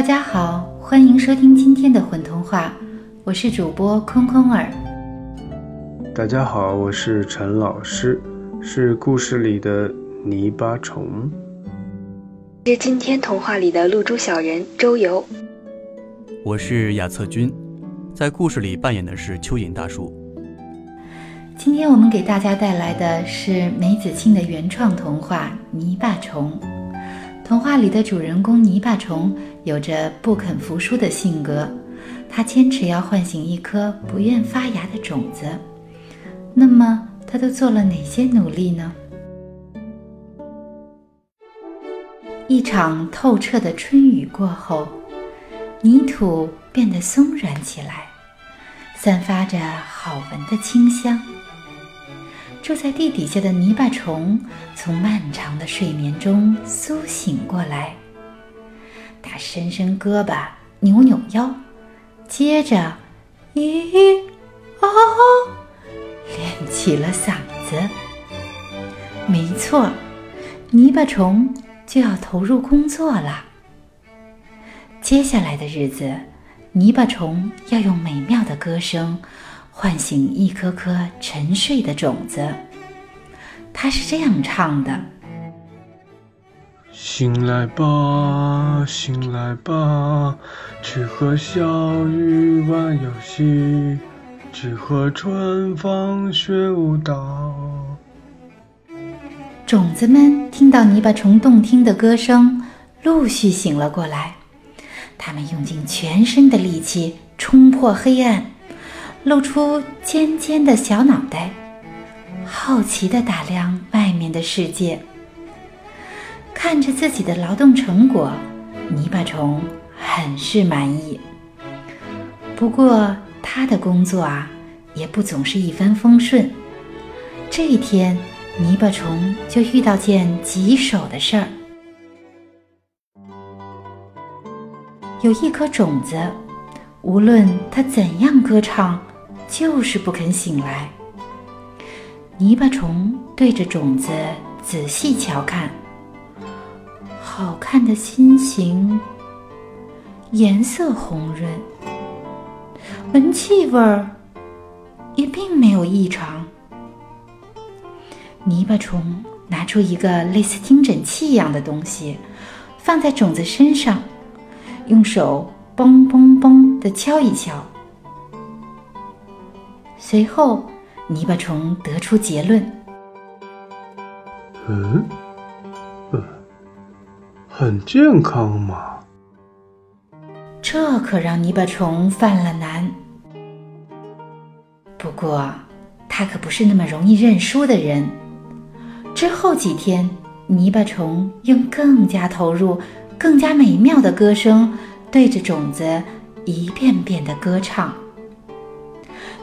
大家好，欢迎收听今天的混童话，我是主播空空儿。大家好，我是陈老师，是故事里的泥巴虫，是今天童话里的露珠小人周游。我是亚策君，在故事里扮演的是蚯蚓大叔。今天我们给大家带来的是梅子庆的原创童话《泥巴虫》。童话里的主人公泥巴虫有着不肯服输的性格，他坚持要唤醒一颗不愿发芽的种子。那么，他都做了哪些努力呢？一场透彻的春雨过后。泥土变得松软起来，散发着好闻的清香。住在地底下的泥巴虫从漫长的睡眠中苏醒过来，它伸伸胳膊，扭扭腰，接着“咦哦”练起了嗓子。没错，泥巴虫就要投入工作了。接下来的日子，泥巴虫要用美妙的歌声唤醒一颗颗沉睡的种子。它是这样唱的：“醒来吧，醒来吧，去和小鱼玩游戏，去和春风学舞蹈。”种子们听到泥巴虫动听的歌声，陆续醒了过来。他们用尽全身的力气冲破黑暗，露出尖尖的小脑袋，好奇地打量外面的世界。看着自己的劳动成果，泥巴虫很是满意。不过，他的工作啊，也不总是一帆风顺。这一天，泥巴虫就遇到件棘手的事儿。有一颗种子，无论它怎样歌唱，就是不肯醒来。泥巴虫对着种子仔细瞧看，好看的心形，颜色红润，闻气味儿也并没有异常。泥巴虫拿出一个类似听诊器一样的东西，放在种子身上。用手嘣嘣嘣地敲一敲，随后泥巴虫得出结论：“嗯，嗯，很健康嘛。”这可让泥巴虫犯了难。不过，他可不是那么容易认输的人。之后几天，泥巴虫用更加投入。更加美妙的歌声对着种子一遍遍的歌唱，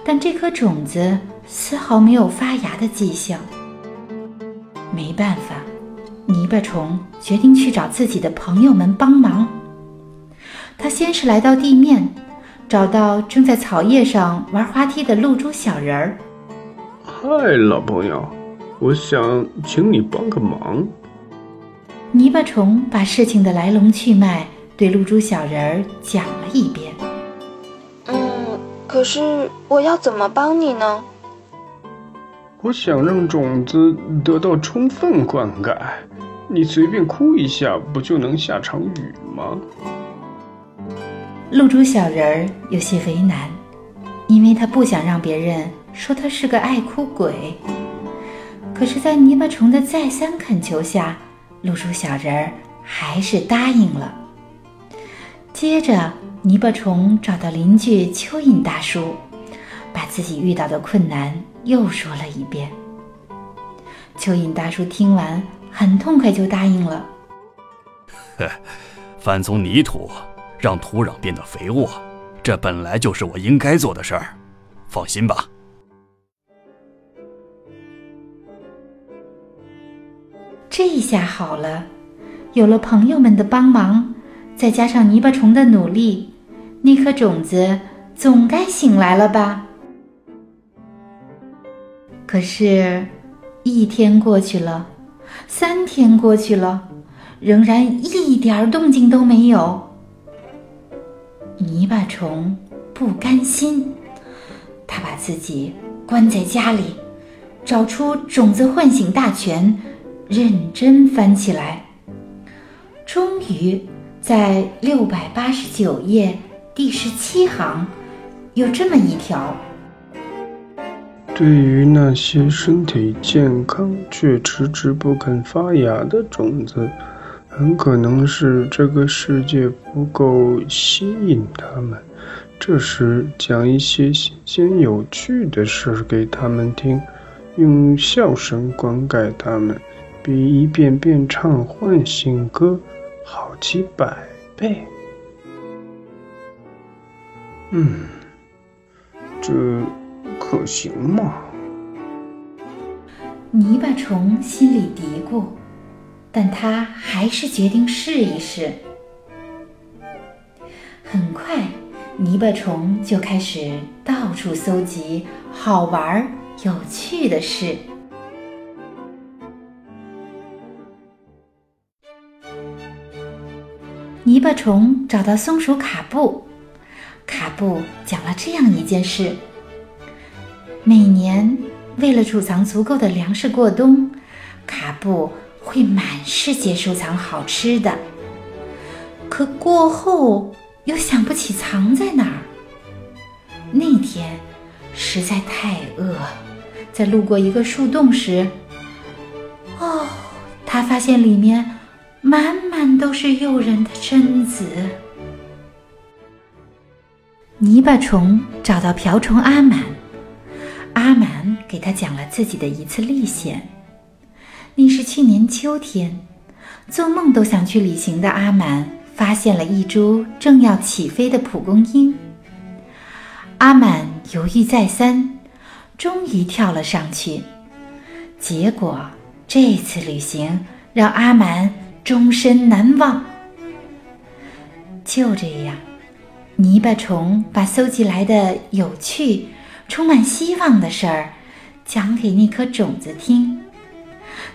但这颗种子丝毫没有发芽的迹象。没办法，泥巴虫决定去找自己的朋友们帮忙。他先是来到地面，找到正在草叶上玩滑梯的露珠小人儿。嗨，老朋友，我想请你帮个忙。泥巴虫把事情的来龙去脉对露珠小人儿讲了一遍。嗯，可是我要怎么帮你呢？我想让种子得到充分灌溉，你随便哭一下，不就能下场雨吗？露珠小人儿有些为难，因为他不想让别人说他是个爱哭鬼。可是，在泥巴虫的再三恳求下，露珠小人儿还是答应了。接着，泥巴虫找到邻居蚯蚓大叔，把自己遇到的困难又说了一遍。蚯蚓大叔听完，很痛快就答应了。呵，翻松泥土，让土壤变得肥沃，这本来就是我应该做的事儿。放心吧。这下好了，有了朋友们的帮忙，再加上泥巴虫的努力，那颗种子总该醒来了吧？可是，一天过去了，三天过去了，仍然一点动静都没有。泥巴虫不甘心，他把自己关在家里，找出种子唤醒大全，认真翻起来。终于，在六百八十九页第十七行，有这么一条：对于那些身体健康却迟迟不肯发芽的种子。很可能是这个世界不够吸引他们。这时，讲一些新鲜有趣的事给他们听，用笑声灌溉他们，比一遍遍唱唤醒歌好几百倍。嗯，这可行吗？泥巴虫心里嘀咕。但他还是决定试一试。很快，泥巴虫就开始到处搜集好玩、有趣的事。泥巴虫找到松鼠卡布，卡布讲了这样一件事：每年为了储藏足够的粮食过冬，卡布。会满世界收藏好吃的，可过后又想不起藏在哪儿。那天实在太饿，在路过一个树洞时，哦，他发现里面满满都是诱人的榛子。泥巴虫找到瓢虫阿满，阿满给他讲了自己的一次历险。那是去年秋天，做梦都想去旅行的阿满发现了一株正要起飞的蒲公英。阿满犹豫再三，终于跳了上去。结果这次旅行让阿满终身难忘。就这样，泥巴虫把搜集来的有趣、充满希望的事儿讲给那颗种子听。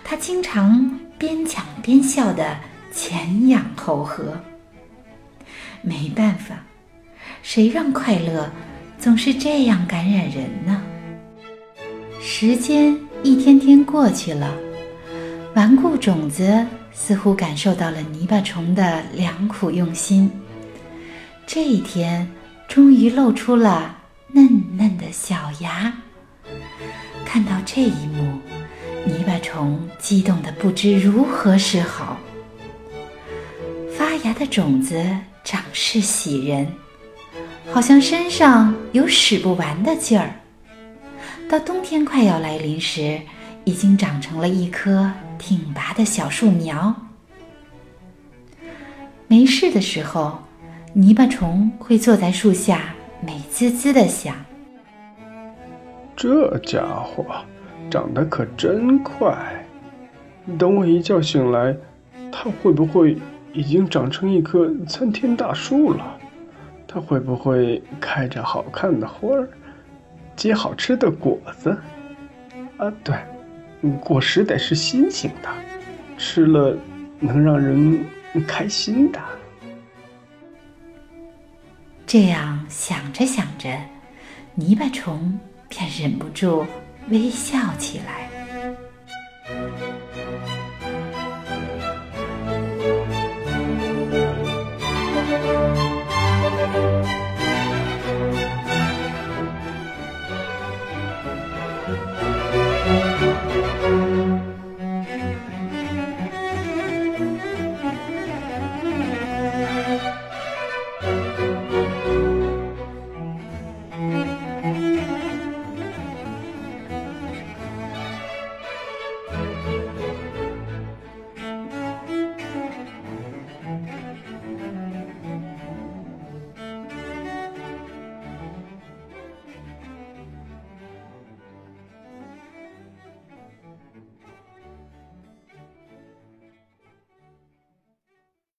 他经常边讲边笑的前仰后合。没办法，谁让快乐总是这样感染人呢？时间一天天过去了，顽固种子似乎感受到了泥巴虫的良苦用心。这一天，终于露出了嫩嫩的小芽。看到这一幕。泥巴虫激动的不知如何是好。发芽的种子长势喜人，好像身上有使不完的劲儿。到冬天快要来临时，已经长成了一棵挺拔的小树苗。没事的时候，泥巴虫会坐在树下，美滋滋的想：这家伙。长得可真快！等我一觉醒来，它会不会已经长成一棵参天大树了？它会不会开着好看的花儿，结好吃的果子？啊，对，果实得是心形的吃了能让人开心的这样想着想着泥巴虫便忍不住微笑起来。